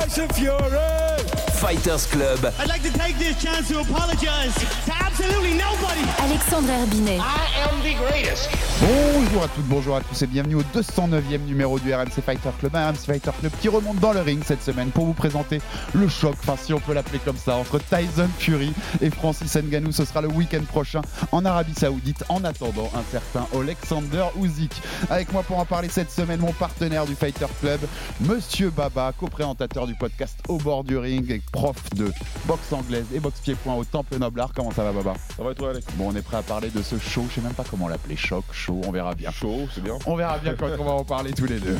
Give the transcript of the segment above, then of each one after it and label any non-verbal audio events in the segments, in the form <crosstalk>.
Tyson Fury. Fighters Club. I'd like to take this chance to apologize to absolutely nobody. Alexandre Herbinet. I am the greatest. Bonjour à toutes, bonjour à tous et bienvenue au 209e numéro du RMC Fighter Club, un RMC Fighter Club qui remonte dans le ring cette semaine pour vous présenter le choc, enfin si on peut l'appeler comme ça, entre Tyson Fury et Francis Ngannou. Ce sera le week-end prochain en Arabie Saoudite en attendant un certain Alexander Usyk. Avec moi pour en parler cette semaine, mon partenaire du Fighter Club, Monsieur Baba, co-présentateur du podcast Au bord du ring et prof de boxe anglaise et boxe pied-point au Temple Noble Art. Comment ça va Baba? Ça va et toi Alex? Bon, on est prêt à parler de ce show, je sais même pas comment l'appeler, choc, show, on verra bien. Chaud, c'est bien. On verra bien quand on va en parler tous les deux.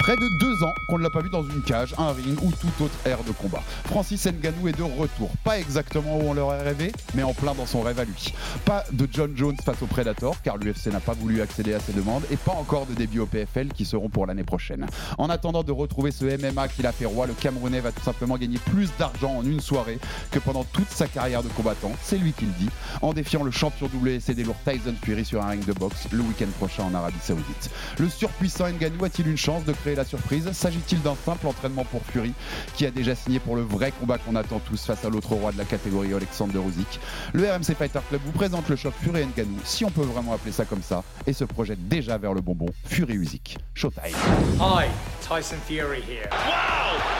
Près de deux ans qu'on ne l'a pas vu dans une cage, un ring ou toute autre ère de combat. Francis Ngannou est de retour. Pas exactement où on l'aurait rêvé, mais en plein dans son rêve à lui. Pas de John Jones face au Predator, car l'UFC n'a pas voulu accéder à ses demandes, et pas encore de début au PFL qui seront pour l'année prochaine. En attendant de retrouver ce MMA qu'il a fait roi, le Camerounais va tout simplement gagner plus d'argent en une soirée que pendant toute sa carrière de combattant. C'est lui qui le dit, en défiant le champion WC des lourds Tyson Fury sur un ring de boxe le week-end prochain en Arabie Saoudite. Le surpuissant Ngannou a-t-il une chance de créer la surprise S'agit-il d'un simple entraînement pour Fury qui a déjà signé pour le vrai combat qu'on attend tous face à l'autre roi de la catégorie Alexander Usyk Le RMC Fighter Club vous présente le choc Fury Ngannou, si on peut vraiment appeler ça comme ça, et se projette déjà vers le bonbon Fury Usyk. Showtime. Hi, Tyson Fury here. Wow!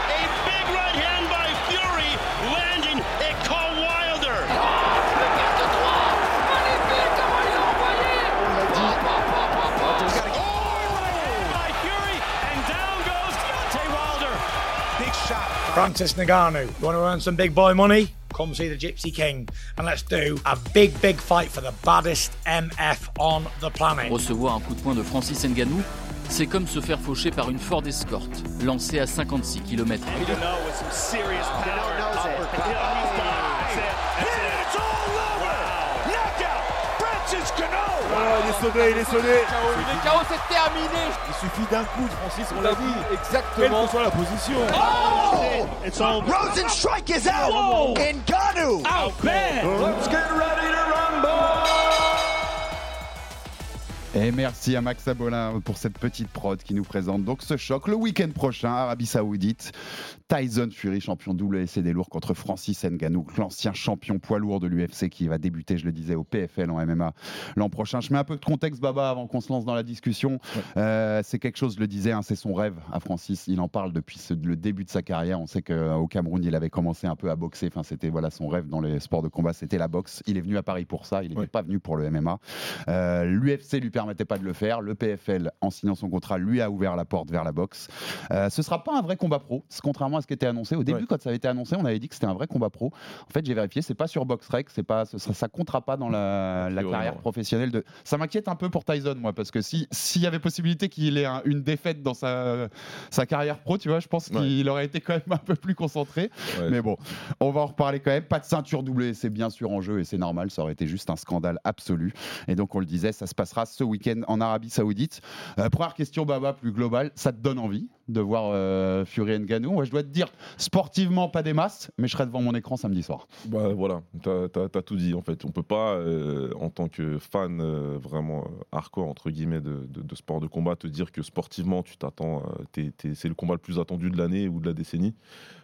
Francis Ngannou, you want to earn some big boy money? Come see the Gypsy King and let's do a big, big fight for the baddest MF on the planet. Recevoir un coup de poing de Francis Ngannou, c'est comme se faire faucher par une Ford Escort, lancée à 56 km. Il est sonné, il est sonné. Le chaos est terminé. Il suffit d'un coup de Francis, on l'a dit. Quelle Exactement. que soit la position. It's all Rosenstrike is out. Ngannou. out bad. Let's get ready Et merci à Max Abolin pour cette petite prod qui nous présente donc ce choc le week-end prochain, Arabie Saoudite. Tyson Fury, champion WC des lourds contre Francis Ngannou, l'ancien champion poids lourd de l'UFC qui va débuter, je le disais, au PFL en MMA l'an prochain. Je mets un peu de contexte, Baba, avant qu'on se lance dans la discussion. Euh, c'est quelque chose, je le disais, hein, c'est son rêve à Francis. Il en parle depuis ce- le début de sa carrière. On sait qu'au Cameroun, il avait commencé un peu à boxer. Enfin, c'était voilà son rêve dans les sports de combat, c'était la boxe. Il est venu à Paris pour ça. Il n'était Ouais. pas venu pour le MMA. Euh, L'UFC lui permettait pas de le faire. Le PFL, en signant son contrat, lui a ouvert la porte vers la boxe. Euh, ce sera pas un vrai combat pro, contrairement à ce qui était annoncé. Au début, Ouais. quand ça avait été annoncé, on avait dit que c'était un vrai combat pro. En fait, j'ai vérifié, c'est pas sur BoxRec, c'est pas, sera, ça comptera pas dans la, carrière professionnelle de. Ça m'inquiète un peu pour Tyson, moi, parce que si s'il y avait possibilité qu'il ait un- une défaite dans sa, sa carrière pro, tu vois, je pense Ouais. qu'il aurait été quand même un peu plus concentré. Mais bon, on va en reparler quand même. Pas de ceinture doublée, c'est bien sûr en jeu et c'est normal. Ça aurait été juste un scandale absolu. Et donc, on le disait, ça se passera ce week-end en Arabie Saoudite. Euh, première question, Baba, plus globale. Ça te donne envie? De voir euh, Fury Ngannou Moi, je dois te dire, sportivement, pas des masses, mais je serai devant mon écran samedi soir. Bah voilà, t'as as, tout dit en fait. On peut pas, euh, en tant que fan euh, vraiment euh, hardcore entre guillemets de, de- de sport de combat, te dire que sportivement tu t'attends, c'est le combat le plus attendu de l'année ou de la décennie.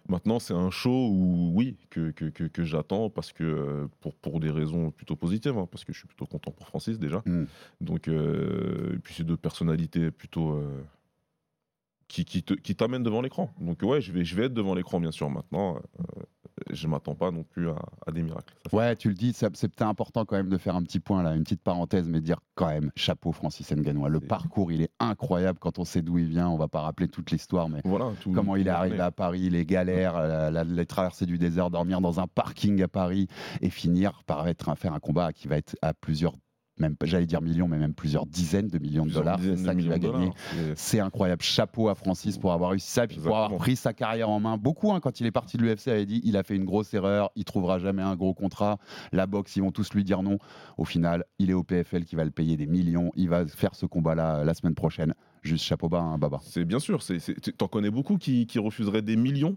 Maintenant, c'est un show où oui que, que, que- que j'attends parce que pour, pour des raisons plutôt positives, hein, parce que je suis plutôt content pour Francis déjà. Mm. Donc et puis c'est deux personnalités plutôt qui, qui te- qui t'amènent devant l'écran. Donc ouais, je vais, je vais être devant l'écran bien sûr maintenant. euh, je m'attends pas non plus à, à des miracles. Ça Ouais, tu le dis, c'est peut-être important quand même de faire un petit point là, une petite parenthèse, mais dire quand même chapeau Francis Ngannou. Le parcours, il est incroyable quand on sait d'où il vient. On va pas rappeler toute l'histoire, mais Voilà, tout- comment il est arrivé à Paris, les galères, euh, la- les traversées du désert, dormir dans un parking à Paris et finir par être, faire un combat qui va être à plusieurs même j'allais dire millions, mais même plusieurs dizaines de millions de dollars. C'est ça qu'il va gagner. C'est- incroyable. Chapeau à Francis pour avoir réussi ça, puis pour avoir pris sa carrière en main. Beaucoup, hein, quand il est parti de l'UFC, avait dit il a fait une grosse erreur, il trouvera jamais un gros contrat. La boxe, ils vont tous lui dire non. Au final, il est au PFL qui va le payer des millions. Il va faire ce combat-là euh, la semaine prochaine. Juste chapeau bas, hein, Baba. C'est bien sûr, t'en connais beaucoup qui, qui refuseraient des millions?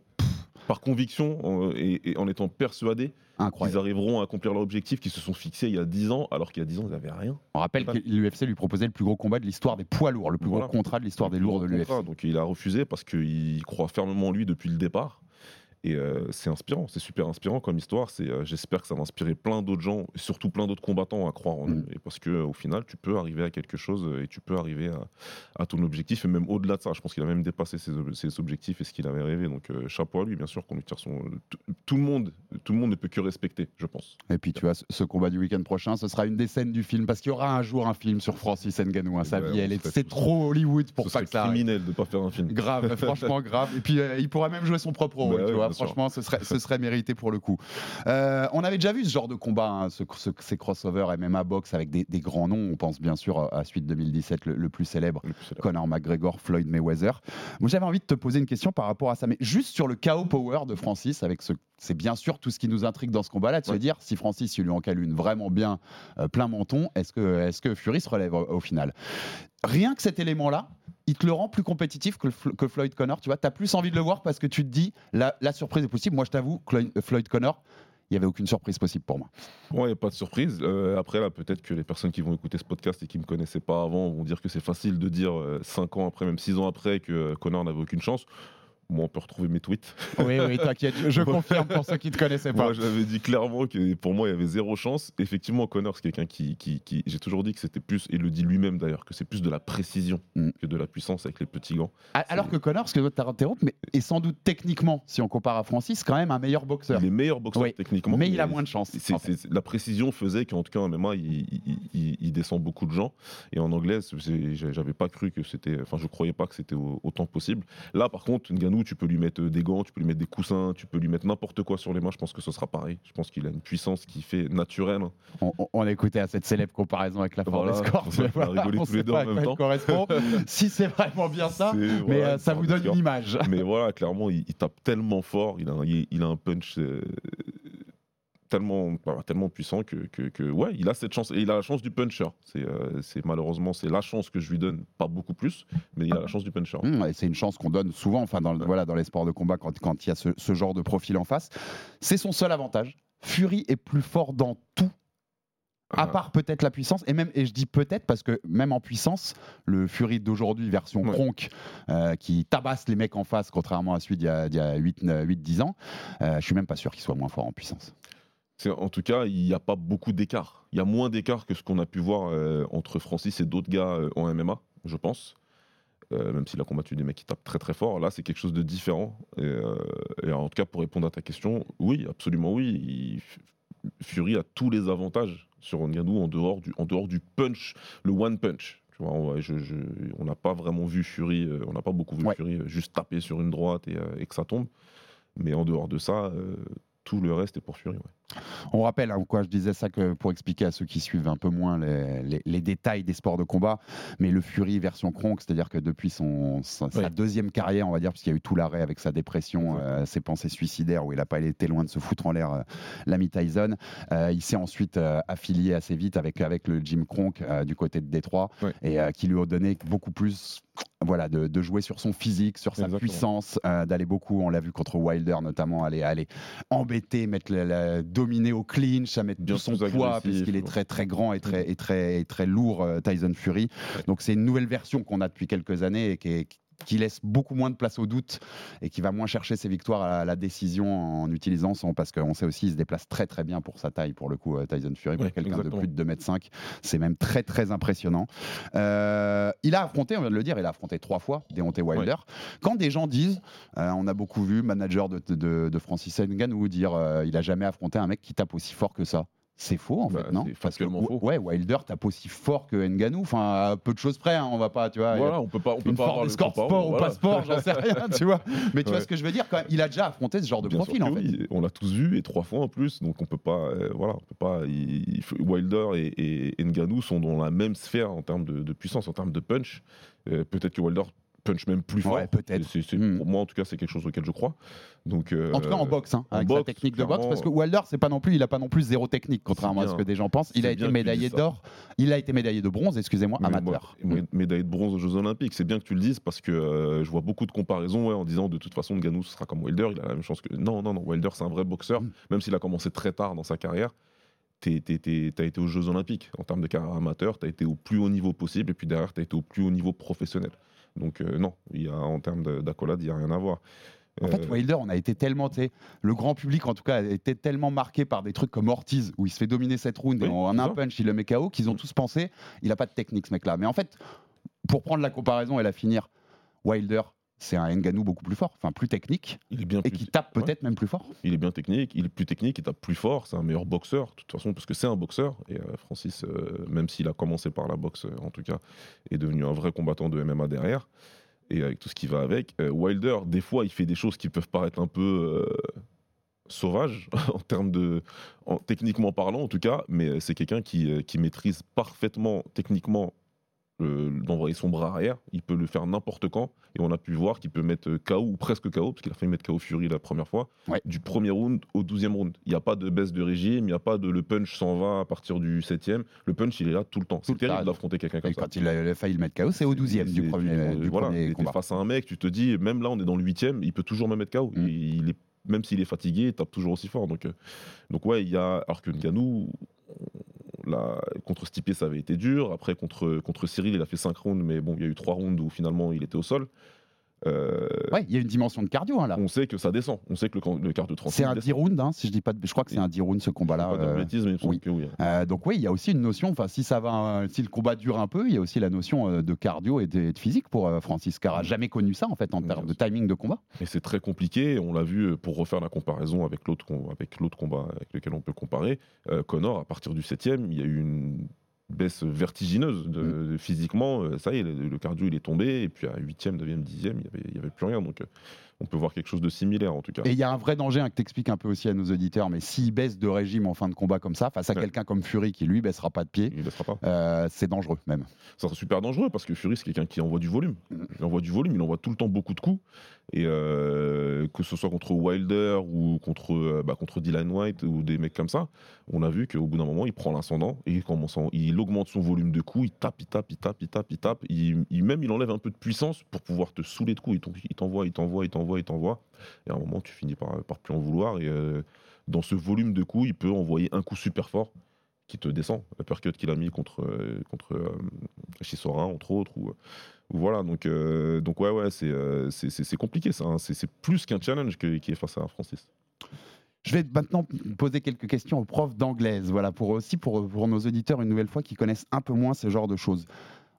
Par conviction et, et en étant persuadés qu'ils arriveront à accomplir leur objectif qu'ils se sont fixés il y a 10 ans, alors qu'il y a 10 ans, ils n'avaient rien. On rappelle que l'UFC lui proposait le plus gros combat de l'histoire des poids lourds, le plus Voilà. gros contrat de l'histoire des lourds de l'UFC. Donc il a refusé parce qu'il croit fermement en lui depuis le départ. Et euh, c'est inspirant, c'est super inspirant comme histoire. C'est, euh, j'espère que ça va inspirer plein d'autres gens, et surtout plein d'autres combattants à croire en Mm. eux. Et parce que au final, tu peux arriver à quelque chose euh, et tu peux arriver à, à ton objectif et même au-delà de ça. Je pense qu'il a même dépassé ses, ob- ses objectifs et ce qu'il avait rêvé. Donc euh, chapeau à lui, bien sûr, qu'on lui tire son. Tout, le monde, tout le monde ne peut que respecter, je pense. Et puis tu vois, ce- combat du week-end prochain, ce sera une des scènes du film, parce qu'il y aura un jour un film sur Francis Ngannou. hein. Sa vie, elle est, c'est trop Hollywood pour Ce pas que ça criminel de pas faire un film. Grave, <laughs> franchement grave. Et puis il pourrait même jouer son propre rôle, Bah tu vois. Franchement, ce serait, ce serait mérité pour le coup. Euh, on avait déjà vu ce genre de combat, hein, ce- ce- ces crossovers MMA box avec des, des grands noms. On pense bien sûr à Suite 2017, le, le plus célèbre, Le plus célèbre. Conor McGregor, Floyd Mayweather. Moi, j'avais envie de te poser une question par rapport à ça, mais juste sur le KO power de Francis, avec ce. C'est bien sûr tout ce qui nous intrigue dans ce combat-là, de se Ouais. dire si Francis il lui en cale une vraiment bien euh, plein menton, est-ce que, est que Fury se relève au, au final? Rien que cet élément-là, il te le rend plus compétitif que, Floyd Connor. Tu vois, plus envie de le voir parce que tu te dis la, surprise est possible. Moi, je t'avoue, Floyd Connor, il n'y avait aucune surprise possible pour moi. Il n'y a pas de surprise. Euh, après, là, peut-être que les personnes qui vont écouter ce podcast et qui ne me connaissaient pas avant vont dire que c'est facile de dire 5 ans après, même 6 ans après, que euh, Connor n'avait aucune chance. Moi, on peut retrouver mes tweets. Oui, oui, <laughs> t'inquiète, je confirme pour ceux qui ne te connaissaient pas. Moi, j'avais dit clairement que pour moi, il y avait zéro chance. Effectivement, Connor, c'est quelqu'un qui. qui, qui- J'ai toujours dit que c'était plus, et il le dit lui-même d'ailleurs, que c'est plus de la précision Mm. que de la puissance avec les petits gants. A- Alors que Connor, parce que tu interrompu, mais est sans doute techniquement, si on compare à Francis, quand même un meilleur boxeur. Il est meilleur boxeur Oui, techniquement. mais il a moins de chance. En fait. la précision faisait qu'en tout cas en MMA, il, il- il- il descend beaucoup de gens. Et en anglais, j'avais pas cru que c'était. Enfin, je croyais pas que c'était au- autant possible. Là, par contre, Ngannou, tu peux lui mettre des gants, tu peux lui mettre des coussins, tu peux lui mettre n'importe quoi sur les mains. Je pense que ce sera pareil. Je pense qu'il a une puissance qui fait naturelle. On, on- on écoutait à cette célèbre comparaison avec la Voilà, Forest Corp. on tous les deux en même temps. correspond. <laughs> si c'est vraiment bien ça, mais voilà, euh, ça vous donne une image. Mais voilà, clairement, il, il tape tellement fort, il a un, il, il a un punch euh, tellement, voilà, tellement puissant que, que, que, ouais, il a cette chance. Et il a la chance du puncher. C'est euh, c'est malheureusement, c'est la chance que je lui donne, pas beaucoup plus, mais il a la chance du puncher. Et c'est une chance qu'on donne souvent, enfin dans, le- voilà, dans les sports de combat quand, quand il y a ce, ce genre de profil en face. C'est son seul avantage. Fury est plus fort dans tout. À Ah. part peut-être la puissance, et même et je dis peut-être parce que même en puissance, le Fury d'aujourd'hui version Ouais. Kronk, euh, qui tabasse les mecs en face, contrairement à celui d'il y a, a 8-10 ans, euh, je suis même pas sûr qu'il soit moins fort en puissance. En tout cas, il n'y a pas beaucoup d'écart. Il y a moins d'écart que ce qu'on a pu voir euh, entre Francis et d'autres gars euh, en MMA, je pense. Euh, même s'il a combattu des mecs qui tapent très très fort, là c'est quelque chose de différent. Et, et en tout cas, pour répondre à ta question, oui, absolument oui. Il- Fury a tous les avantages sur Ngannou en dehors du, en dehors du punch, le one punch. Tu vois, on je- je- n'a pas vraiment vu Fury, on n'a pas beaucoup vu Ouais. Fury juste taper sur une droite et, et que ça tombe. Mais en dehors de ça, tout le reste est pour Fury. ouais. On rappelle, hein, quoi, je disais ça que pour expliquer à ceux qui suivent un peu moins les, les- les détails des sports de combat, mais le Fury version Kronk, c'est-à-dire que depuis son, sa, deuxième carrière, on va dire, puisqu'il y a eu tout l'arrêt avec sa dépression, euh, ses pensées suicidaires, où il n'a pas été loin de se foutre en l'air euh, l'ami Tyson, euh, il s'est ensuite euh, affilié assez vite avec, avec le Jim Kronk du côté de Détroit, et qui lui a donné beaucoup plus voilà, de, de jouer sur son physique, sur sa Exactement. puissance, euh, d'aller beaucoup, on l'a vu contre Wilder notamment, aller, aller embêter, mettre la, la- dominer au clinch, à mettre Bien tout son poids, puisqu'il est très très grand et très, et très, et très lourd, euh, Tyson Fury. Donc c'est une nouvelle version qu'on a depuis quelques années et qui, est- qui laisse beaucoup moins de place au doute et qui va moins chercher ses victoires à la, décision en utilisant son. Parce qu'on sait aussi, il se déplace très très bien pour sa taille, pour le coup, euh, Tyson Fury, pour Ouais, quelqu'un de plus de 2m5. C'est même très très impressionnant. Euh, il a affronté, on vient de le dire, il a affronté trois fois Deontay Wilder. Quand des gens disent, euh, on a beaucoup vu manager de, de, de Francis Ngannou dire, euh, il a jamais affronté un mec qui tape aussi fort que ça. C'est faux en Bah, fait, non Parce que faux. ouais, Wilder tape aussi fort que Nganou, enfin à peu de choses près, hein, on va pas, tu vois. Voilà, on peut pas, on peut une pas avoir le sport ou voilà. pas sport, j'en sais rien, tu vois. <laughs> Mais tu vois Ouais. ce que je veux dire quand même, il a déjà affronté ce genre de Bien profil en fait. oui, on l'a tous vu et trois fois en plus, donc on peut pas, euh, voilà, on peut pas. il- Wilder et, et Ngannou sont dans la même sphère en termes de, de puissance, en termes de punch. Euh, Peut-être que Wilder punch même plus fort. Ouais, peut-être. C'est- c'est- Hmm. Pour moi, en tout cas, c'est quelque chose auquel je crois. Donc, euh, En tout cas en boxe, hein, en avec sa boxe, technique de boxe, parce que Wilder, c'est pas non plus, il a pas non plus zéro technique, contrairement à ce que des gens pensent. Il a été médaillé d'or, il a été médaillé de bronze, excusez-moi, Mais amateur. moi, mé- médaille de bronze aux Jeux Olympiques, c'est bien que tu le dises parce que euh, je vois beaucoup de comparaisons ouais, en disant de toute façon Ngannou ce sera comme Wilder, il a la même chance que non non non Wilder c'est un vrai boxeur, Mm. même s'il a commencé très tard dans sa carrière. Tu as été aux Jeux Olympiques en termes de carrière amateur, tu as été au plus haut niveau possible et puis derrière tu as été au plus haut niveau professionnel. Donc euh, non, il y a, en termes de- d'accolade, il n'y a rien à voir. En fait, Euh, Wilder, on a été tellement, le grand public en tout cas, a été tellement marqué par des trucs comme Ortiz, où il se fait dominer cette round et Oui, en c'est un punch, il le met KO, qu'ils ont tous pensé, il a pas de technique ce mec-là. Mais en fait, pour prendre la comparaison et la finir, Wilder, c'est un Ngannou beaucoup plus fort, enfin plus technique, il est bien et qui tape ouais. peut-être même plus fort. Il est bien technique, il est plus technique, il tape plus fort, c'est un meilleur boxeur, de toute façon, parce que c'est un boxeur. Et euh, Francis, euh, même s'il a commencé par la boxe, euh, en tout cas, est devenu un vrai combattant de MMA derrière, et avec tout ce qui va avec. Wilder, des fois, il fait des choses qui peuvent paraître un peu sauvages, <laughs> en termes de. en- techniquement parlant, en tout cas, mais c'est quelqu'un qui, qui maîtrise parfaitement, techniquement, euh, d'envoyer son bras arrière. Il peut le faire n'importe quand. Et on a pu voir qu'il peut mettre euh, KO ou presque KO, parce qu'il a failli mettre KO Fury la première fois, Ouais. du premier round au douzième round. Il n'y a pas de baisse de régime, il n'y a pas de le punch s'en va à partir du septième. Le punch, il est là tout le temps. C'est le terrible d'affronter quelqu'un comme Et ça. quand il a failli le mettre KO, c'est au 12e du premier, du voilà, premier t'es combat. face à un mec, tu te dis, même là, on est dans le huitième, il peut toujours me mettre KO. Mm. Il, il est, même s'il est fatigué, il tape toujours aussi fort. Donc, euh, donc ouais, il y a. Alors que Ngannou, contre Stipe, ça avait été dur. Après, contre, contre Cyril, il a fait 5 rounds, mais bon, il y a eu 3 rounds où finalement il était au sol. Euh, Ouais, il y a une dimension de cardio hein, là. on sait que ça descend. On sait que le, le quart de 30 C'est un 10 rounds, hein, si je dis pas de... Je crois que c'est un 10 rounds ce combat-là. Pas de euh, oui. oui. Euh, donc oui, il y a aussi une notion. Enfin, si ça va, si le combat dure un peu, il y a aussi la notion euh, de cardio et de, physique pour Francis, car a jamais connu ça en fait en Oui, termes de timing de combat. Et c'est très compliqué. On l'a vu pour refaire la comparaison avec l'autre com- avec l'autre combat avec lequel on peut comparer. Connor, à partir du septième, il y a eu une baisse vertigineuse de, Mm. de- physiquement. Euh, Ça y est, le, le cardio il est tombé. Et puis à huitième, neuvième, dixième, il y avait, avait plus rien. Donc euh, on peut voir quelque chose de similaire en tout cas. Et il y a un vrai danger hein, que t'expliques un peu aussi à nos auditeurs. Mais s'il baisse de régime en fin de combat comme ça, face à Ouais. quelqu'un comme Fury qui lui baissera pas de pied, euh, c'est dangereux même. Ça sera super dangereux parce que Fury, c'est quelqu'un qui envoie du volume. Il envoie du volume, il envoie tout le temps beaucoup de coups. Et euh, que ce soit contre Wilder ou contre, euh, bah, contre Dylan White ou des mecs comme ça, on a vu qu'au bout d'un moment, il prend l'ascendant et il, commence en- il augmente son volume de coups, il tape, il tape, il tape, il tape, il tape. Il, il- même il enlève un peu de puissance pour pouvoir te saouler de coups. Il t'en- Il t'envoie, il t'envoie, t'envoie, il t'envoie. Et à un moment, tu finis par, par plus en vouloir. Et euh, dans ce volume de coups, il peut envoyer un coup super fort qui te descend. La percut qu'il a mis contre, euh, contre euh, Chisora, entre autres. Ou, ou voilà, donc, euh, donc ouais, ouais, c'est euh, c'est- compliqué ça. hein. C'est c'est plus qu'un challenge que- qui est face à Francis. Je vais maintenant poser quelques questions aux profs d'anglaise, voilà, pour aussi pour, pour nos auditeurs une nouvelle fois qui connaissent un peu moins ce genre de choses.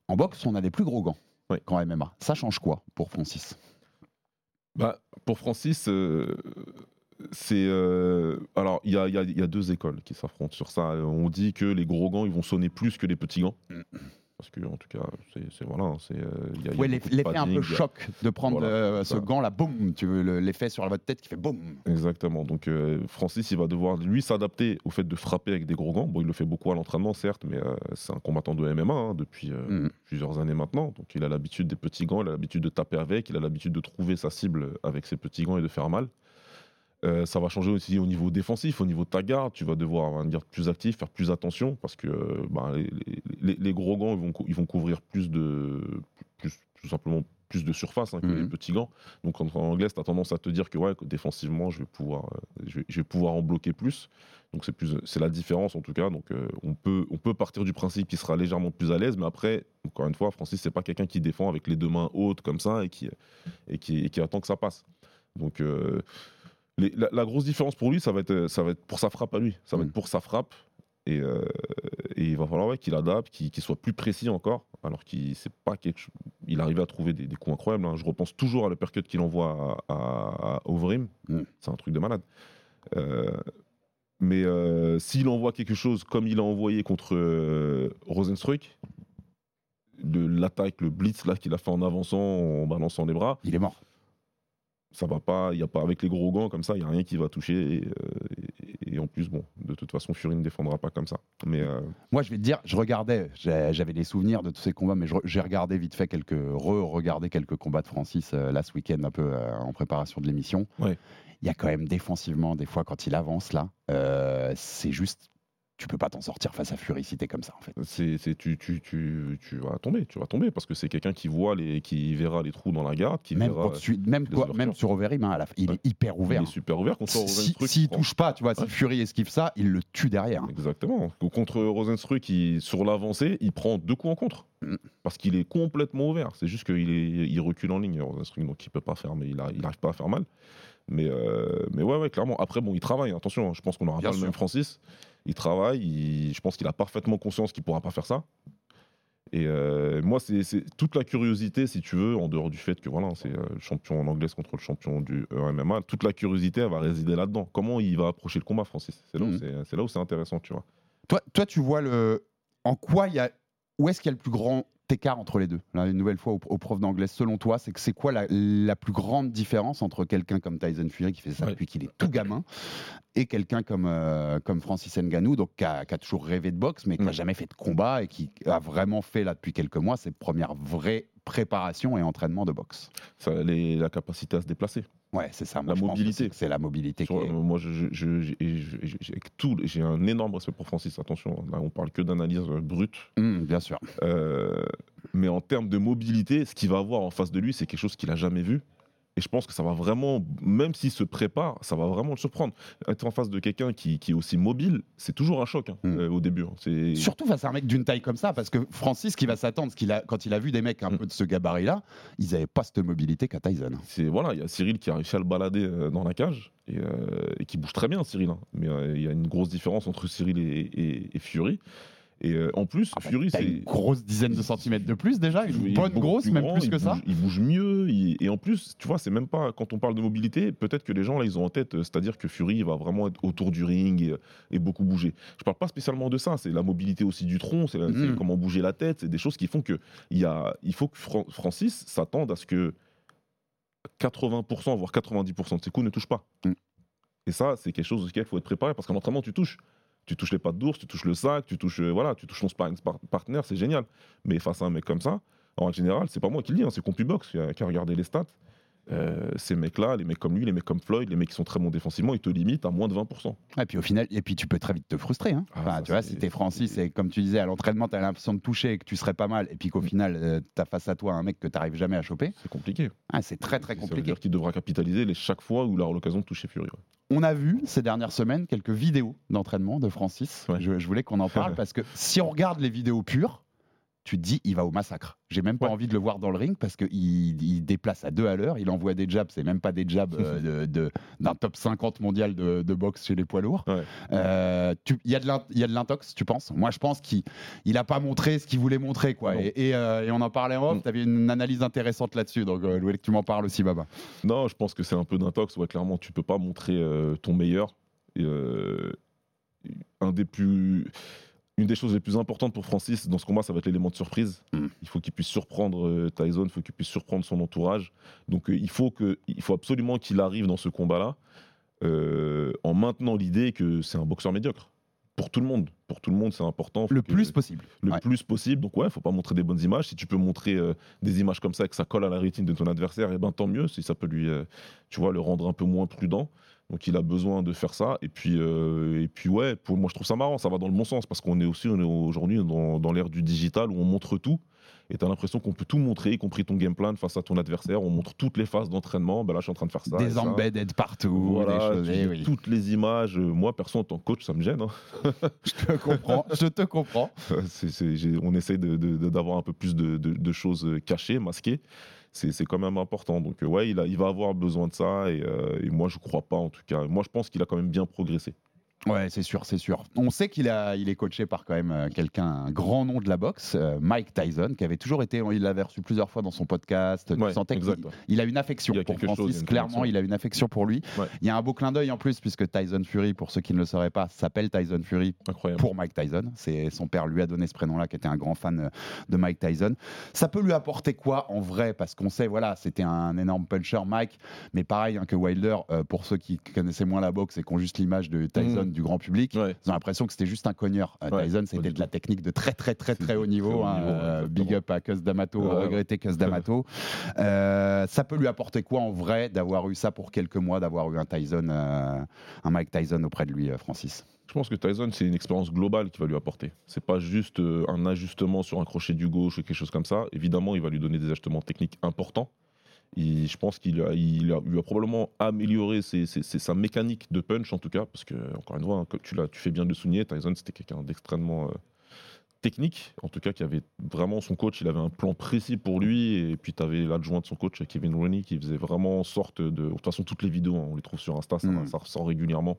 En boxe, on a des plus gros gants Oui. qu'en MMA. Ça change quoi pour Francis? Bah, pour Francis, euh, c'est. euh, alors, il y a, deux écoles qui s'affrontent sur ça. On dit que les gros gants, ils vont sonner plus que les petits gants. Parce que, en tout cas, c'est voilà. c'est, euh, Ouais, l'effet un peu choc de prendre Voilà, euh, ce gant là, boum, tu veux le- l'effet sur votre tête qui fait boum. Exactement. Donc euh, Francis, il va devoir lui s'adapter au fait de frapper avec des gros gants. Bon, il le fait beaucoup à l'entraînement, certes, mais euh, c'est un combattant de MMA hein, depuis Mhm. plusieurs années maintenant. Donc il a l'habitude des petits gants, il a l'habitude de taper avec, il a l'habitude de trouver sa cible avec ses petits gants et de faire mal. Euh, ça va changer aussi au niveau défensif, au niveau de ta garde. Tu vas devoir va dire, plus actif, faire plus attention parce que euh, bah, les, les- les gros gants ils vont, cou- ils vont couvrir plus de, plus, tout simplement plus de surface hein, que Mhm. les petits gants. Donc en, en anglais, tu as tendance à te dire que, ouais, que défensivement, je vais pouvoir, euh, je vais, je vais pouvoir en bloquer plus. Donc c'est plus, c'est la différence en tout cas. Donc euh, on peut, on peut partir du principe qu'il sera légèrement plus à l'aise, mais après, encore une fois, Francis, c'est pas quelqu'un qui défend avec les deux mains hautes comme ça et qui, et qui, et qui attend que ça passe. Donc euh, les- la, la grosse différence pour lui, ça va être, ça va être pour sa frappe à lui. Ça va Mm. être pour sa frappe. Et, euh, et il va falloir ouais, qu'il adapte, qu'il soit plus précis encore. Alors qu'il c'est pas quelque il arrivait à trouver des, des coups incroyables. hein. Je repense toujours à l'uppercut qu'il envoie à, à, à Overeem. Mm. C'est un truc de malade. Euh, Mais euh, s'il envoie quelque chose comme il a envoyé contre euh, Rosenstruck, de l'attaque, le blitz là qu'il a fait en avançant, en balançant les bras, Il est mort. Ça va pas. Il y a pas avec les gros gants comme ça, il y a rien qui va toucher. Et, euh, et- et en plus, bon, de toute façon, Fury ne défendra pas comme ça. Mais euh, Moi, je vais te dire, je regardais, j'avais des souvenirs de tous ces combats, mais j'ai regardé vite fait quelques, re-regardé quelques combats de Francis euh, là ce week-end, un peu euh, en préparation de l'émission. Ouais. Il y a quand même défensivement, des fois, quand il avance là, c'est juste, tu peux pas t'en sortir face à Fury si t'es comme ça, en fait. c'est, c'est- tu, tu, tu, tu vas tomber, tu vas tomber parce que c'est quelqu'un qui voit les, qui verra les trous dans la garde, qui Même, verra. même, sur Overeem, hein, il Ouais. est hyper Il ouvert. est super ouvert contre Si- Rosenstruck. S'il il touche pas, tu vois, si Ouais. Fury esquive ça, il le tue derrière. Exactement. Contre Rosenstruck, il- sur l'avancée, il prend deux coups en contre. Mm. Parce qu'il est complètement ouvert. C'est juste qu'il est, il recule en ligne, Rosenstruck, donc il peut pas faire, mais il n'arrive pas à faire mal. Mais, euh, mais ouais, ouais, clairement. Après, bon, il travaille, attention, hein, je pense qu'on n'aura pas le même Francis. Il travaille, il- je pense qu'il a parfaitement conscience qu'il pourra pas faire ça. Et euh, moi, c'est toute la curiosité, si tu veux, en dehors du fait que voilà, c'est euh, le champion en anglaise contre le champion du MMA, toute la curiosité, elle va résider là-dedans. Comment il va approcher le combat, Francis? C'est là, où Mhm. là où c'est intéressant, tu vois. Toi, toi, tu vois le. En quoi il y a. Où est-ce qu'il y a le plus grand écart entre les deux Là, Une nouvelle fois, au, au prof d'anglais, selon toi, c'est que c'est quoi la, la plus grande différence entre quelqu'un comme Tyson Fury qui fait ça Ouais. depuis qu'il est tout gamin et quelqu'un comme, euh, comme Francis Ngannou, donc qui a, qui a toujours rêvé de boxe, mais qui n'a jamais fait de combat et qui a vraiment fait là depuis quelques mois ses premières vraies préparations et entraînements de boxe Ça, les- la capacité à se déplacer. Ouais, c'est ça. La mobilité. C'est la mobilité qui est- Moi, je, je- je- j'ai- tout- un énorme respect pour Francis, attention. Là, on parle que d'analyse euh, brute. Hum, bien sûr. Euh, mais en termes de mobilité, ce qu'il va avoir en face de lui, c'est quelque chose qu'il a jamais vu. Et je pense que ça va vraiment, même s'il se prépare, ça va vraiment le surprendre. Être en face de quelqu'un qui, qui est aussi mobile, c'est toujours un choc hein, Mm. euh, au début. hein. C'est Surtout face à un mec d'une taille comme ça, parce que Francis, qui va s'attendre, a, quand il a vu des mecs un Mm. peu de ce gabarit-là, ils n'avaient pas cette mobilité qu'à Tyson. c'est voilà, il y a Cyril qui a réussi à le balader euh, dans la cage et, euh, et qui bouge très bien, Cyril. hein. Mais euh, il y a une grosse différence entre Cyril et, et- et Fury. Et euh, en plus, Ah bah, Fury, c'est une grosse dizaine de centimètres de plus déjà, une Il bonne grosse, plus même grand, plus que ça. Il bouge mieux. il- Et en plus, tu vois, c'est même pas. Quand on parle de mobilité, peut-être que les gens, là, ils ont en tête, euh, c'est-à-dire que Fury il va vraiment être autour du ring et, et beaucoup bouger. Je parle pas spécialement de ça. C'est la mobilité aussi du tronc, c'est Mhm. comment bouger la tête. C'est des choses qui font que y a, il faut que Fran- Francis s'attende à ce que 80%, voire 90% de ses coups ne touchent pas. Mhm. Et ça, c'est quelque chose auquel il faut être préparé parce qu'en entraînement, tu touches. Tu touches les pattes d'ours, tu touches le sac, tu touches, euh, voilà, tu touches ton sparring par- partner, c'est génial. Mais face à un mec comme ça, en général, c'est pas moi qui le dis, hein, c'est CompuBox qui a, qui a regardé les stats. Euh, ces mecs-là, les mecs comme lui, les mecs comme Floyd, les mecs qui sont très bons défensivement, ils te limitent à moins de 20%. Et puis au final, et puis tu peux très vite te frustrer. hein. Ah, Enfin, ça, tu vois, si t'es Francis et comme tu disais à l'entraînement, t'as l'impression de toucher et que tu serais pas mal, et puis Mm. qu'au final, euh, t'as face à toi un mec que t'arrives jamais à choper, C'est compliqué. ah, c'est très très Ça veut compliqué. dire qu'il devra capitaliser les, chaque fois où il aura l'occasion de toucher Fury. ouais. On a vu ces dernières semaines quelques vidéos d'entraînement de Francis. Ouais. Je, je voulais qu'on en parle <laughs> parce que si on regarde les vidéos pures, tu te dis il va au massacre. J'ai même pas Ouais. envie de le voir dans le ring parce qu'il il déplace à deux à l'heure, il envoie des jabs, c'est même pas des jabs euh, de- d'un top 50 mondial de, de boxe chez les poids lourds. Ouais. Euh, Il y a de l'intox, tu penses? Moi je pense qu'il il a pas montré ce qu'il voulait montrer. quoi. Non. Et, et, euh, et on en parlait en off, Mm. tu avais une analyse intéressante là-dessus, donc je voulais que tu m'en parles aussi, Baba. Non, je pense que c'est un peu d'intox. Ouais, clairement, tu peux pas montrer ton meilleur. Un des plus, une des choses les plus importantes pour Francis dans ce combat, ça va être l'élément de surprise. Mm. Il faut qu'il puisse surprendre euh, Tyson, il faut qu'il puisse surprendre son entourage. Donc, euh, il faut que, il faut absolument qu'il arrive dans ce combat-là euh, en maintenant l'idée que c'est un boxeur médiocre. Pour tout le monde, pour tout le monde, c'est important. Le que- plus possible. le Ouais. plus possible. Donc ouais, faut pas montrer des bonnes images. Si tu peux montrer euh, des images comme ça et que ça colle à la rétine de ton adversaire, et ben tant mieux. Si ça peut lui, euh, tu vois, le rendre un peu moins prudent. Donc il a besoin de faire ça. Et puis, euh, et puis ouais, pour moi je trouve ça marrant. Ça va dans le bon sens parce qu'on est aussi, aujourd'hui dans, dans l'ère du digital où on montre tout. Et tu as l'impression qu'on peut tout montrer, y compris ton game plan face à ton adversaire. On montre toutes les phases d'entraînement. Ben là, je suis en train de faire ça. Des embedded partout, Voilà, des choses. tu eh oui. toutes les images. Moi, perso, en tant que coach, ça me gêne. hein. <laughs> Je te comprends, je te comprends. <laughs> On essaye de- de- de- d'avoir un peu plus de, choses cachées, masquées. C'est quand même important. Donc, euh, ouais, il, a- il va avoir besoin de ça. Et, euh, et moi, je crois pas, en tout cas. Moi, je pense qu'il a quand même bien progressé. Ouais, c'est sûr, c'est sûr. On sait qu'il a, il est coaché par quand même euh, quelqu'un, un grand nom de la boxe, euh, Mike Tyson, qui avait toujours été, il l'avait reçu plusieurs fois dans son podcast. tu Ouais, sentais qu'il il a une affection a pour chose, Francis. il une clairement, il a une affection pour lui. Ouais. Il y a un beau clin d'œil en plus, puisque Tyson Fury, pour ceux qui ne le sauraient pas, s'appelle Tyson Fury Incroyable. pour Mike Tyson. C'est son père lui a donné ce prénom-là, qui était un grand fan euh, de Mike Tyson. Ça peut lui apporter quoi en vrai? Parce qu'on sait, voilà, c'était un énorme puncher, Mike, mais pareil hein, que Wilder. euh, pour ceux qui connaissaient moins la boxe et qui ont juste l'image de Tyson Du grand public, Ouais. ils ont l'impression que c'était juste un cogneur. Euh, Ouais, Tyson, c'était de la technique de très très très très haut niveau. hein, niveau, euh, big up à Cus D'Amato, regretté Cus D'Amato. <laughs> Euh, ça peut lui apporter quoi en vrai d'avoir eu ça pour quelques mois, d'avoir eu un Tyson, euh, un Mike Tyson auprès de lui, Francis? Je pense que Tyson, c'est une expérience globale qu'il va lui apporter. C'est pas juste un ajustement sur un crochet du gauche ou quelque chose comme ça. Évidemment, il va lui donner des ajustements techniques importants. Et je pense qu'il a, il a, il a probablement amélioré ses- ses- ses- sa mécanique de punch, en tout cas, parce que, encore une fois, hein, tu, l'as- tu fais bien de le souligner, Tyson, c'était quelqu'un d'extrêmement euh, technique, en tout cas, qui avait vraiment son coach, il avait un plan précis pour lui, et puis tu avais l'adjoint de son coach, Kevin Rooney, qui faisait vraiment en sorte de. De toute façon, toutes les vidéos, hein, on les trouve sur Insta, ça, Mm. ça ressort régulièrement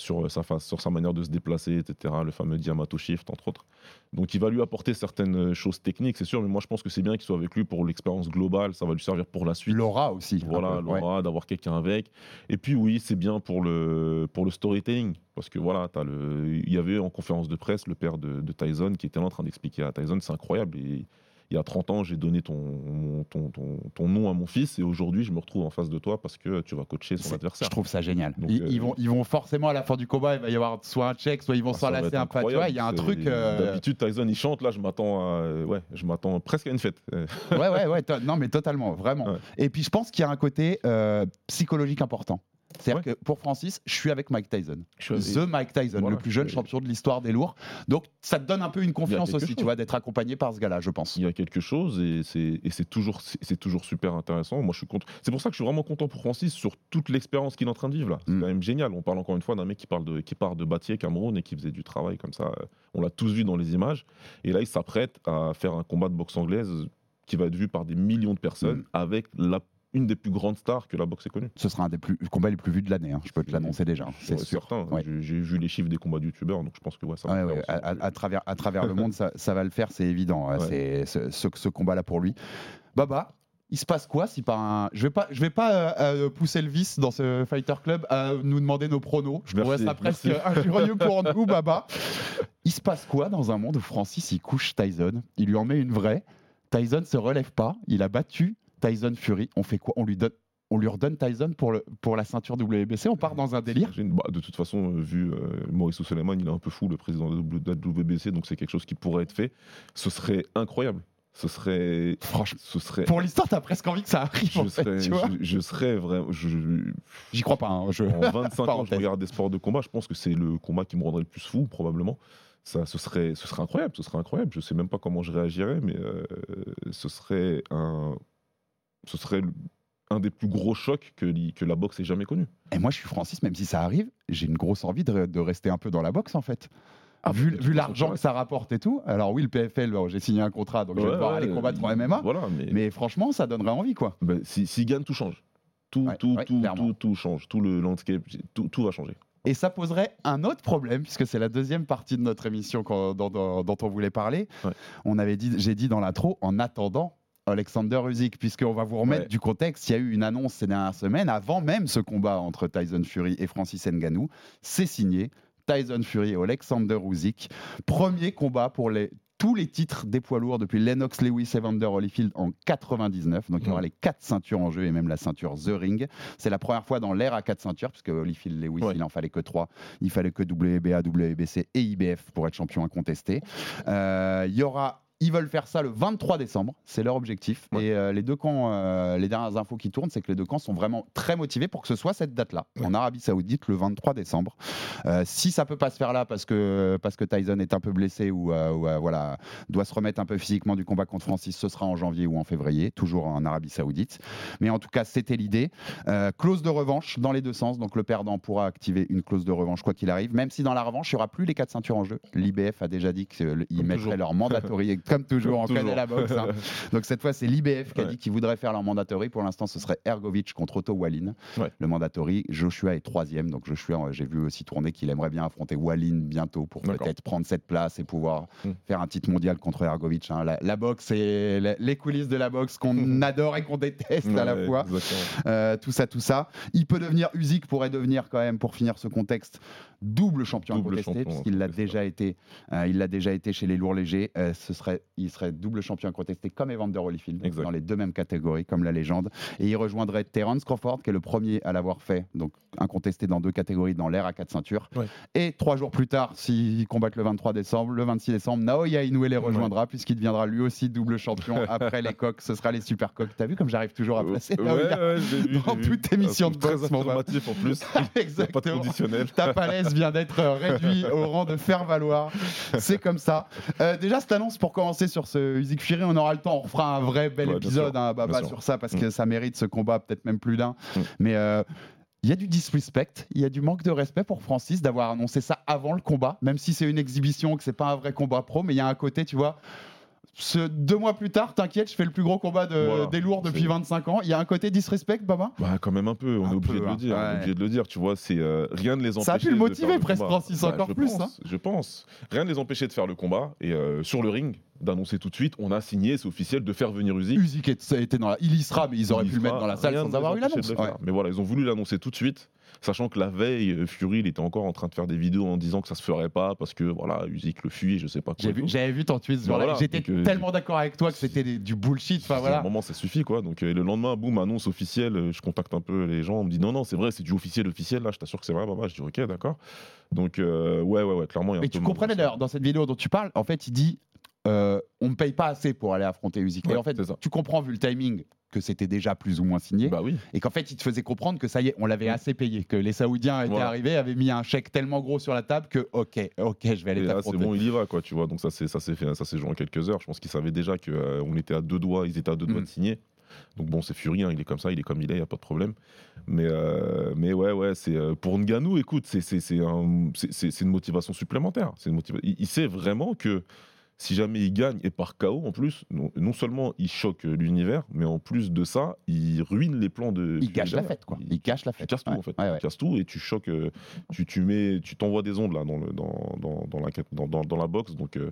sur euh, sa sur sa manière de se déplacer, etc. Le fameux Diamato Shift, entre autres. Donc, il va lui apporter certaines euh, choses techniques, c'est sûr, mais moi, je pense que c'est bien qu'il soit avec lui pour l'expérience globale. Ça va lui servir pour la suite. L'aura aussi. Voilà, ouais. l'aura, d'avoir quelqu'un avec. Et puis oui, c'est bien pour le, pour le storytelling. Parce que voilà, le, il y avait en conférence de presse le père de, de Tyson qui était là en train d'expliquer à Tyson, c'est incroyable. Et, il y a 30 ans, j'ai donné ton, ton, ton, ton nom à mon fils et aujourd'hui, je me retrouve en face de toi parce que tu vas coacher son adversaire. Je trouve ça génial. Donc, ils, euh, ils vont, ils vont forcément à la fin du combat, il va y avoir soit un check, soit ils vont Ah, s'enlacer un peu. Tu vois, il y a un truc. euh, D'habitude, Tyson il chante. Là, je m'attends à, ouais, je m'attends presque à une fête. Ouais, ouais, ouais. Non, mais totalement, vraiment. Ouais. Et puis, je pense qu'il y a un côté euh, psychologique important. C'est-à-dire que pour Francis, je suis avec Mike Tyson. The Mike Tyson, Voilà. le plus jeune champion de l'histoire des lourds. Donc, ça te donne un peu une confiance aussi, chose. tu vois, d'être accompagné par ce gars-là, je pense. Il y a quelque chose et c'est toujours super intéressant. Moi, je suis content. C'est pour ça que je suis vraiment content pour Francis sur toute l'expérience qu'il est en train de vivre là. C'est Mm. quand même génial. On parle encore une fois d'un mec qui parle de qui part de Batier, Cameroun et qui faisait du travail comme ça. On l'a tous vu dans les images. Et là, il s'apprête à faire un combat de boxe anglaise qui va être vu par des millions de personnes Mm. avec la une des plus grandes stars que la boxe ait connue. Ce sera un des plus, combats les plus vus de l'année, hein, je peux te l'annoncer déjà, c'est sûr. certain. Ouais. J'ai- vu les chiffres des combats de youtubeurs, donc je pense que ouais, ça va Ouais, à, à- à travers, à travers le monde, ça, ça va le faire, c'est évident. C'est ce, combat-là pour lui. Baba, il se passe quoi si par un. Je vais pas, je vais pas euh, euh, pousser le vice dans ce Fighter Club à nous demander nos pronos. Je Merci, ça presque injurieux pour <laughs> nous, Baba. Il se passe quoi dans un monde où Francis il couche Tyson Il lui en met une vraie. Tyson se relève pas. Il a battu Tyson Fury. On fait quoi? On lui donne. On lui redonne Tyson pour, le, pour la ceinture WBC, on part dans un délire? Une- bah, de toute façon, euh, vu euh, Maurice Soleiman, il est un peu fou, le président de la WBC, donc c'est quelque chose qui pourrait être fait. Ce serait incroyable. Ce serait. Franchement, Ce serait. pour l'histoire, t'as presque envie que ça arrive. je, en fait, serais, tu vois? je, je serais vraiment. J'y crois pas. hein, je- en 25 ans, je regarde des sports de combat. Je pense que c'est le combat qui me rendrait le plus fou, probablement. Ça, ce serait, ce serait incroyable. Ce serait incroyable. Je sais même pas comment je réagirais, mais euh, ce serait un. Ce serait un des plus gros chocs que, la boxe ait jamais connu. Et moi, je suis Francis, même si ça arrive, j'ai une grosse envie de, de rester un peu dans la boxe, en fait. Ah, vu l'argent que ça rapporte et tout. Alors oui, le PFL, bon, j'ai signé un contrat, donc je vais Ouais, ouais, aller combattre en MMA. Voilà, mais, Mais franchement, ça donnerait envie, quoi. ben, si- s'il gagne, tout change. Tout, Ouais, tout, ouais, tout, tout, tout change. Tout le landscape, tout, tout va changer. Et ça poserait un autre problème, puisque c'est la deuxième partie de notre émission dont, dont- dont on voulait parler. Ouais. On avait dit, j'ai dit dans l'intro, en attendant Alexander Usyk, puisqu'on va vous remettre Ouais. du contexte. Il y a eu une annonce ces dernières semaines, avant même ce combat entre Tyson Fury et Francis Ngannou. C'est signé. Tyson Fury et Alexander Usyk. Premier combat pour les, tous les titres des poids lourds depuis Lennox Lewis Evander Holyfield en 99. Donc il y aura Mhm. les quatre ceintures en jeu et même la ceinture The Ring. C'est la première fois dans l'ère à quatre ceintures, puisque Holyfield Lewis, Ouais. il en fallait que trois. Il fallait que WBA, WBC et IBF pour être champion incontesté. Euh, Il y aura. Ils veulent faire ça le 23 décembre, c'est leur objectif. Ouais. Et euh, les deux camps, euh, les dernières infos qui tournent, c'est que les deux camps sont vraiment très motivés pour que ce soit cette date-là, en Arabie Saoudite, le 23 décembre. Euh, si ça peut pas se faire là parce que, parce que Tyson est un peu blessé ou, ou, voilà, doit se remettre un peu physiquement du combat contre Francis, ce sera en janvier ou en février, toujours en Arabie Saoudite. Mais en tout cas, c'était l'idée. Clause de revanche dans les deux sens, donc le perdant pourra activer une clause de revanche quoi qu'il arrive, même si dans la revanche, il n'y aura plus les quatre ceintures en jeu. L'IBF a déjà dit qu'ils mettraient leur <laughs> mandatory Comme toujours, Comme on toujours. connaît la boxe. hein. <laughs> Donc cette fois, c'est l'IBF qui a Ouais. dit qu'il voudrait faire leur mandatory. Pour l'instant, ce serait Ergovic contre Otto Wallin. Ouais. Le mandatory, Joshua est troisième. Donc Joshua, euh, j'ai vu aussi tourner qu'il aimerait bien affronter Wallin bientôt pour peut-être prendre cette place et pouvoir Mm. faire un titre mondial contre Ergovic. hein. La, la boxe et la- les coulisses de la boxe qu'on <laughs> adore et qu'on déteste à la fois. Euh, tout ça, tout ça. Il peut devenir, Usyk pourrait devenir quand même, pour finir ce contexte, double champion Double incontesté, champion puisqu'il l'a déjà été. euh, il l'a déjà été chez les lourds légers. Euh, ce serait, il serait double champion incontesté comme Evander Holyfield, Exact. dans les deux mêmes catégories, comme la légende. Et il rejoindrait Terence Crawford, qui est le premier à l'avoir fait, donc incontesté dans deux catégories, dans l'air à quatre ceintures. Ouais. Et trois jours plus tard, s'ils combattent le 23 décembre, le 26 décembre, Naoya Inoue les rejoindra, puisqu'il deviendra lui aussi double champion <laughs> après les coqs. Ce sera les super coqs. T'as vu comme j'arrive toujours à placer Ouais, Naoya dans vu. toute émission Un de boxe, Très en plus. <laughs> A pas de Exactement. conditionnel. <laughs> Vient d'être réduit au rang de faire valoir. C'est comme ça. Euh, déjà, cette annonce pour commencer sur ce Usyk Fury, on aura le temps. On refera un vrai bel Ouais, épisode hein, bah, bah, sur ça parce Mm. que ça mérite ce combat, peut-être même plus d'un. Mm. Mais. euh, il y a du disrespect, il y a du manque de respect pour Francis d'avoir annoncé ça avant le combat, même si c'est une exhibition, que c'est pas un vrai combat pro, mais il y a un côté, tu vois, ce, deux mois plus tard, t'inquiète, je fais le plus gros combat de- Voilà. des lourds depuis C'est- 25 ans. Il y a un côté disrespect, Baba? Bah quand même un peu, on Un est obligé peu, de hein. le dire, on est Ouais. obligé de le dire, tu vois, c'est euh, rien ne les empêche. Ça a pu le motiver presque, Francis, encore je plus, pense, hein. Je pense. Rien ne les empêchait de faire le combat et euh, sur le ring d'annoncer tout de suite, on a signé, c'est officiel, de faire venir Usyk. Usyk a été dans la... Il y sera, mais ils auraient Il pu le mettre dans la salle sans avoir eu l'annonce. faire. Mais voilà, ils ont voulu l'annoncer tout de suite, sachant que la veille, euh, Fury, il était encore en train de faire des vidéos en disant que ça se ferait pas parce que voilà, Usyk le fuit, je sais pas quoi. J'avais vu ton tweet. Bah voilà, voilà, J'étais tellement d'accord avec toi que c'était du bullshit. Enfin À un voilà. moment, ça suffit quoi. Donc euh, le lendemain, boum, annonce officielle. euh, Je contacte un peu les gens. On me dit non, non, c'est vrai, c'est du officiel, officiel. Là, je t'assure que c'est vrai, maman. Je dis ok, d'accord. Donc euh, ouais, ouais, ouais, clairement. y a Mais peu tu de comprenais d'ailleurs dans cette vidéo dont tu parles, en fait, il dit euh, on me paye pas assez pour aller affronter Usyk. et en fait, tu comprends vu le timing que c'était déjà plus ou moins signé. Bah oui. Et qu'en fait, il te faisait comprendre que ça y est, on l'avait Mm. assez payé, que les Saoudiens étaient arrivés, avaient mis un chèque tellement gros sur la table que ok, ok, je vais aller là, c'est t'affronter. bon, il y va, quoi, tu vois. Donc ça, s'est fait, ça s'est joué en quelques heures. Je pense qu'ils savaient déjà que euh, était à deux doigts, ils étaient à deux doigts Mm. de signer. Donc bon, c'est Fury, hein, il est comme ça, il est comme il est, il y a pas de problème. Mais euh, mais ouais, ouais, c'est euh, pour Ngannou, écoute, c'est c'est c'est un- c'est- c'est- c'est une motivation supplémentaire. C'est une motiva- il, il sait vraiment que si jamais il gagne et par KO en plus, non, non seulement il choque l'univers, mais en plus de ça, il ruine les plans de. Il cache la fête, quoi. Il- Il cache la tu fête. casses tout en fait. ouais, ouais. Tu casses tout et tu choques, euh, tu, tu mets, tu t'envoies des ondes là dans, le, dans, dans, dans la, dans, dans, dans la boxe. Donc euh,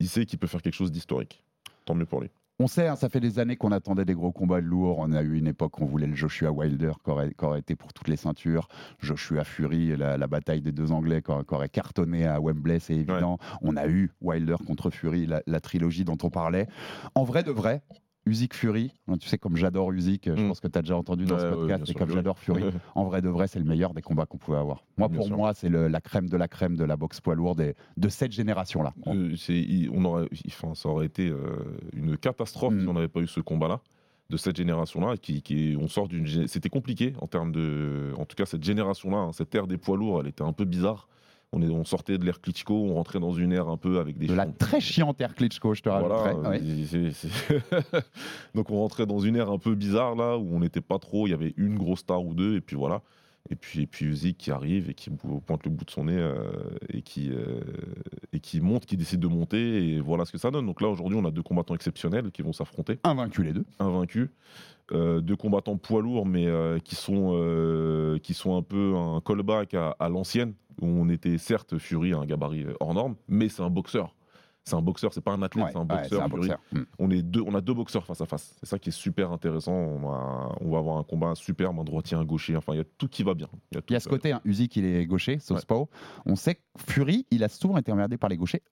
il sait qu'il peut faire quelque chose d'historique. Tant mieux pour lui. On sait, hein, ça fait des années qu'on attendait des gros combats lourds. On a eu une époque où on voulait le Joshua Wilder qui aurait, été pour toutes les ceintures. Joshua Fury, la, la bataille des deux Anglais qui aurait, cartonné à Wembley, c'est évident. On a eu Wilder contre Fury, la, la trilogie dont on parlait. En vrai de vrai, Usyk Fury, tu sais comme j'adore Usyk, je Mm. pense que tu as déjà entendu dans Ouais, ce ouais, podcast, bien et comme j'adore Fury, <laughs> en vrai de vrai, c'est le meilleur des combats qu'on pouvait avoir. Moi, Bien pour sûr. moi, c'est la crème de la crème de la boxe poids lourde et de cette génération-là. Euh, c'est- il- on aurait, enfin, ça aurait été euh, une catastrophe Mm. si on n'avait pas eu ce combat-là de cette génération-là. Qui, qui, on sort d'une, c'était compliqué en termes de, en tout cas cette génération-là, hein, cette ère des poids lourds, elle était un peu bizarre. On, est, on sortait de l'ère Klitschko, on rentrait dans une ère un peu avec des De la très chiante Air Klitschko, je te Voilà, euh, <laughs> Donc on rentrait dans une ère un peu bizarre là où on n'était pas trop, il y avait une grosse star ou deux et puis voilà. Et puis et puis Usyk qui arrive et qui pointe le bout de son nez euh, et qui euh, et qui monte, qui décide de monter et voilà ce que ça donne. Donc là aujourd'hui on a deux combattants exceptionnels qui vont s'affronter, Invaincus les deux. invaincus, Euh, deux combattants poids lourds mais qui sont qui sont un peu un callback à, à l'ancienne où on était certes Fury un gabarit hors norme, mais c'est un boxeur. C'est un boxeur, c'est pas un athlète, Ouais, c'est un boxeur. c'est un Fury. boxeur. Mm. On, est deux, on a deux boxeurs face à face. C'est ça qui est super intéressant. On, a- on va avoir un combat superbe, un droitier, un gaucher. Enfin, il y a tout qui va bien. Il y a, y ce côté, hein, Usyk, il est gaucher, Southpaw. On sait que Fury, il a souvent été emmerdé par les gauchers.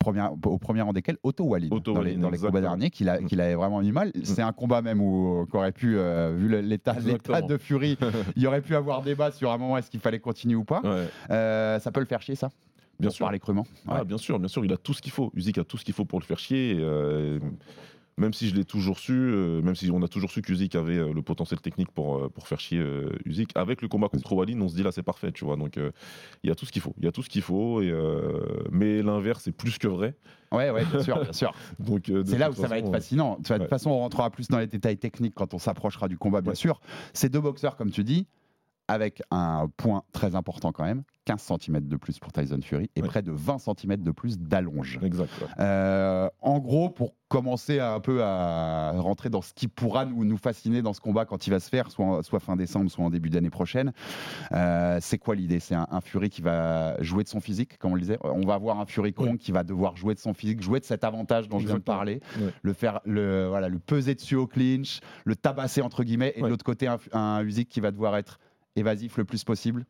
Première- au premier rang desquels Otto Wallin Otto dans les, dans les combats derniers qu'il a, qu'il avait vraiment mis mal. C'est un combat même où qu'aurait pu, euh, vu l'état de Fury, <laughs> il y aurait pu avoir débat sur un moment est-ce qu'il fallait continuer ou pas. Ouais, Euh, ça peut le faire chier ça bien pour sûr. parler crûment. Ah, bien sûr, bien sûr. Il a tout ce qu'il faut. Usyk a tout ce qu'il faut pour le faire chier. et, euh, même si je l'ai toujours su, euh, même si on a toujours su qu'Usyk avait euh, le potentiel technique pour, euh, pour faire chier Usyk, avec le combat contre Wallin, on se dit là c'est parfait, tu vois. Donc il y a tout ce qu'il faut. Il y a tout ce qu'il faut. Et, mais l'inverse est plus que vrai. ouais, ouais, bien sûr, bien sûr. <laughs> Donc C'est là où ça va être fascinant. De toute façon, on rentrera plus dans les détails techniques quand on s'approchera du combat, bien Ouais. sûr. Ces deux boxeurs, comme tu dis, avec un point très important quand même 15 cm de plus pour Tyson Fury et près de 20 cm de plus d'allonge. Exact. ouais. Euh, en gros, pour commencer à, un peu à rentrer dans ce qui pourra nous, nous fasciner dans ce combat quand il va se faire, soit, en- soit fin décembre, soit en début d'année prochaine, euh, c'est quoi l'idée? C'est un, un Fury qui va jouer de son physique, comme on le disait? On va avoir un Fury Kong Ouais. qui va devoir jouer de son physique, jouer de cet avantage dont je viens de parler, le faire, le, voilà, le peser dessus au clinch, le tabasser entre guillemets, et de l'autre côté un, un Usyk qui va devoir être évasif le plus possible,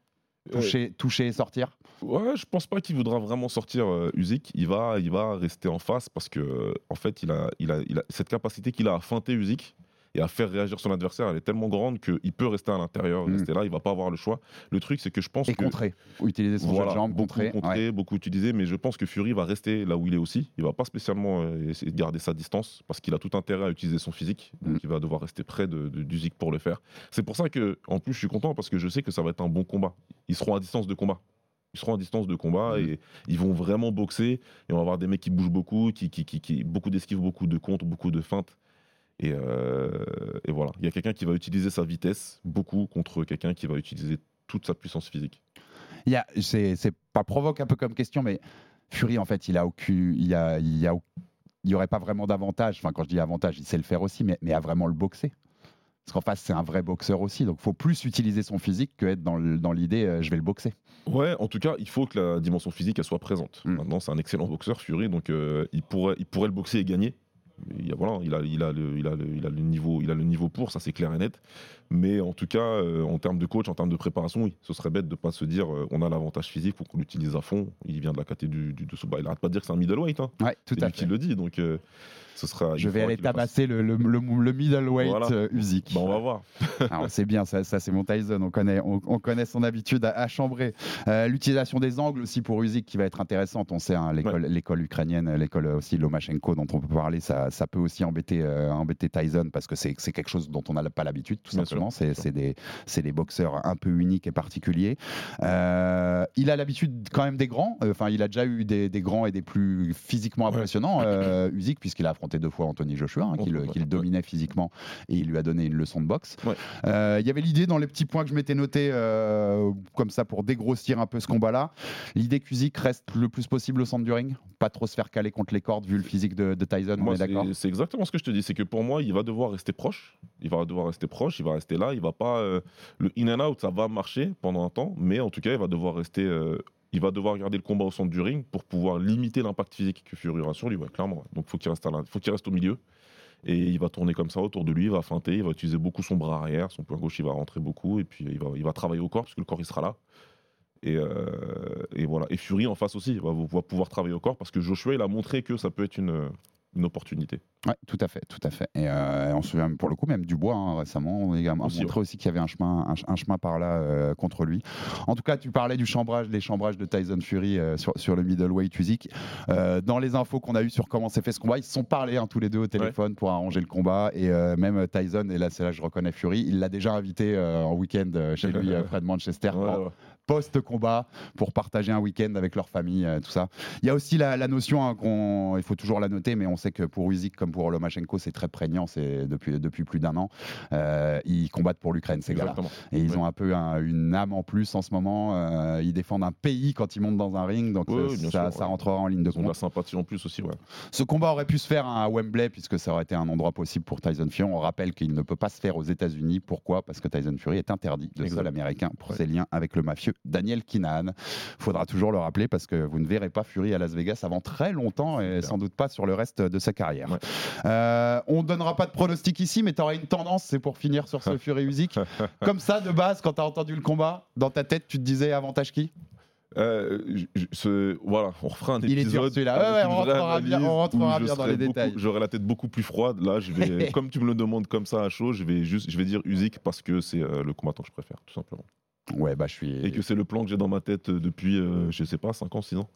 toucher, toucher et sortir. Ouais, je pense pas qu'il voudra vraiment sortir euh, Usyk. Il va, il va rester en face parce que, euh, en fait, il a, il a, il a cette capacité qu'il a à feinter Usyk et à faire réagir son adversaire. Elle est tellement grande qu'il peut rester à l'intérieur, Mhm. rester là. Il va pas avoir le choix. Le truc, c'est que je pense Et que contrer, utiliser son jeu voilà, de jambe, beaucoup contrer. ouais. beaucoup utilisé, mais je pense que Fury va rester là où il est aussi. Il va pas spécialement euh, essayer de garder sa distance parce qu'il a tout intérêt à utiliser son physique. Donc Mm. il va devoir rester près de, de- d'Usyk pour le faire. C'est pour ça que, en plus, je suis content parce que je sais que ça va être un bon combat. Ils seront à distance de combat. Ils seront à distance de combat Mm. et ils vont vraiment boxer. Et on va avoir des mecs qui bougent beaucoup, qui, qui, qui, qui- beaucoup d'esquives, beaucoup de contres, beaucoup de feintes. Et, euh, et voilà, il y a quelqu'un qui va utiliser sa vitesse beaucoup contre quelqu'un qui va utiliser toute sa puissance physique. Il y a, c'est, pas provoque un peu comme question, mais Fury, en fait, il a aucun, il a, il a, il y aurait pas vraiment d'avantage. Enfin, quand je dis avantage, il sait le faire aussi, mais, mais à vraiment le boxer. Parce qu'en face, c'est un vrai boxeur aussi. Donc, faut plus utiliser son physique que être dans l'idée, euh, je vais le boxer. Ouais, en tout cas, il faut que la dimension physique elle soit présente. Mm. Maintenant, c'est un excellent boxeur, Fury, donc euh, il, pourrait, il pourrait le boxer et gagner. Il, a, voilà, il, a, il, a le, il, a le, il, a le niveau, il a le niveau pour, ça c'est clair et net. Mais en tout cas, euh, en termes de coach, en termes de préparation, oui, ce serait bête de pas se dire euh, on a l'avantage physique, faut qu'on l'utilise à fond. Il vient de la catégorie du, du dessous. Bah, il arrête pas de dire que c'est un middleweight. Hein. Ouais, tout à lui fait. qui le dit, donc euh, ce sera. Je vais aller tabasser le, le, le, le middleweight Voilà. euh, Usyk. Bah, on va voir. <laughs> Alors, c'est bien, ça, ça, c'est mon Tyson. On connaît, on, on connaît son habitude à, à chambrer. L'utilisation des angles aussi pour Usyk qui va être intéressante. On sait, hein, l'école, l'école ukrainienne, l'école aussi Lomachenko dont on peut parler, ça, ça peut aussi embêter, euh, embêter Tyson parce que c'est, quelque chose dont on n'a pas l'habitude, tout Bien simplement. c'est, des, boxeurs un peu uniques et particuliers. Euh, il a l'habitude quand même des grands. Enfin, il a déjà eu des, des grands et des plus physiquement Ouais. impressionnants. <laughs> Euh, Usyk, puisqu'il a affronté deux fois Anthony Joshua, hein, qui, le, Ouais. dominait physiquement et il lui a donné une leçon de boxe. Ouais. Il y avait l'idée dans les petits points que je m'étais noté comme ça pour dégrossir un peu ce combat-là. L'idée qu'Usyk reste le plus possible au centre du ring, pas trop se faire caler contre les cordes vu le physique de, de Tyson, on est d'accord c'est exactement ce que je te dis. C'est que pour moi, il va devoir rester proche. Il va devoir rester proche. Il va rester là. Il va pas. euh, le in and out, ça va marcher pendant un temps, mais en tout cas, il va devoir rester. euh, il va devoir garder le combat au centre du ring pour pouvoir limiter l'impact physique que Fury aura sur lui, clairement. Donc, faut qu'il reste, à la- faut qu'il reste au milieu. Et il va tourner comme ça autour de lui, il va feinter, il va utiliser beaucoup son bras arrière, son point gauche il va rentrer beaucoup, et puis il va, il va travailler au corps, parce que le corps il sera là. Et, euh, et voilà. Et Fury en face aussi, va, va pouvoir travailler au corps, parce que Joshua il a montré que ça peut être une, une opportunité. Ouais, tout à fait, tout à fait. Et euh, on se souvient pour le coup même Dubois hein, récemment, on a montré aussi qu'il y avait un chemin, un, ch- un chemin par là euh, contre lui. En tout cas, tu parlais du chambrage, des chambrages de Tyson Fury euh, sur, sur le middleweight Usyk. Dans les infos qu'on a eues sur comment s'est fait ce combat, ils se sont parlé hein, tous les deux au téléphone pour arranger le combat. Et même Tyson, et là c'est là je reconnais Fury, il l'a déjà invité en week-end chez <laughs> lui près de Manchester. Ouais. Post-combat pour partager un week-end avec leur famille, euh, tout ça. Il y a aussi la, la notion, hein, qu'on, il faut toujours la noter, mais on sait que pour Usyk comme pour Lomachenko, c'est très prégnant, c'est depuis, depuis plus d'un an. Euh, ils combattent pour l'Ukraine, ces gars-là. Et ils Ouais. ont un peu un- une âme en plus en ce moment. euh, ils défendent un pays quand ils montent dans un ring, donc ça, sûr, ça ouais. rentrera en ligne de Ils ont de la compte. sympathie en plus aussi, ouais. Ce combat aurait pu se faire à Wembley, puisque ça aurait été un endroit possible pour Tyson Fury. On rappelle qu'il ne peut pas se faire aux États-Unis. Pourquoi? Parce que Tyson Fury est interdit de sol américain pour ses liens avec le mafieux Daniel Kinahan. Faudra toujours le rappeler parce que vous ne verrez pas Fury à Las Vegas avant très longtemps et sans doute pas sur le reste de sa carrière. Ouais. Euh, on donnera pas de pronostic ici, mais tu aurais une tendance, c'est pour finir sur ce <laughs> Fury Usyk. Comme ça, de base, quand tu as entendu le combat, dans ta tête, tu te disais avantage qui? Euh, je- je- ce- voilà, on refera un Il est épisode. dur, celui-là. Ouais, on rentrera bien- on rentrera bien dans les beaucoup- détails. J'aurai la tête beaucoup plus froide. Là, je vais, <laughs> comme tu me le demandes comme ça à chaud, je vais juste, je vais dire Usyk parce que c'est euh, le combattant que je préfère, tout simplement. Bah. Et que c'est le plan que j'ai dans ma tête euh, depuis, euh, je sais pas, 5 ans, 6 ans.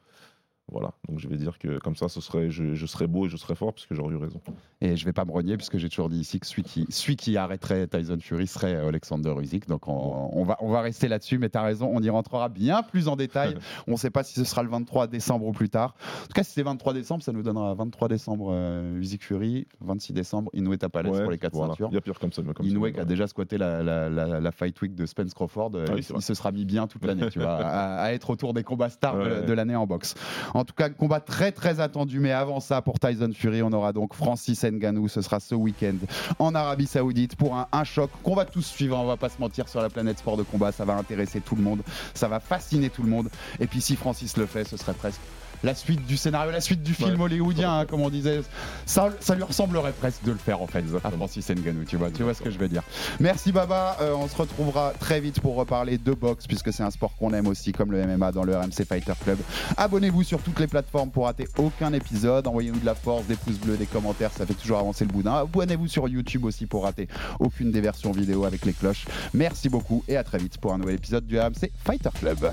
Voilà, donc je vais dire que comme ça, ce serait, je, je serais beau et je serais fort parce que j'aurais eu raison. Et je vais pas me renier puisque j'ai toujours dit ici que celui qui, celui qui arrêterait Tyson Fury serait euh, Alexander Usyk. Donc on, on va, on va rester là-dessus, mais tu as raison, on y rentrera bien plus en détail. <laughs> on ne sait pas si ce sera le 23 décembre ou plus tard. En tout cas, si c'est 23 décembre, ça nous donnera 23 décembre euh, Usyk Fury, 26 décembre Inoue Tapales Ouais, pour les quatre voilà. ceintures. Il y a pire comme ça. comme ça, Inoue qui a déjà squatté la, la, la- la Fight Week de Spence Crawford, euh, Ah il, se sera mis bien toute l'année, tu vois, à, à être autour des combats stars de, l'année en boxe. En tout cas, combat très très attendu, mais avant ça, pour Tyson Fury, on aura donc Francis Ngannou, ce sera ce week-end en Arabie Saoudite pour un, un choc qu'on va tous suivre, on va pas se mentir sur la planète sport de combat, ça va intéresser tout le monde, ça va fasciner tout le monde, et puis si Francis le fait, ce serait presque la suite du scénario, la suite du film Ouais. hollywoodien, hein, comme on disait. Ça, ça lui ressemblerait presque de le faire en fait, à Francis Ngannou, tu vois, tu vois ce que je veux dire. Merci Baba, Euh, on se retrouvera très vite pour reparler de boxe, puisque c'est un sport qu'on aime aussi, comme le MMA dans le RMC Fighter Club. Abonnez-vous sur toutes les plateformes pour rater aucun épisode. Envoyez-nous de la force, des pouces bleus, des commentaires, ça fait toujours avancer le boudin. Abonnez-vous sur YouTube aussi pour rater aucune des versions vidéo avec les cloches. Merci beaucoup et à très vite pour un nouvel épisode du RMC Fighter Club.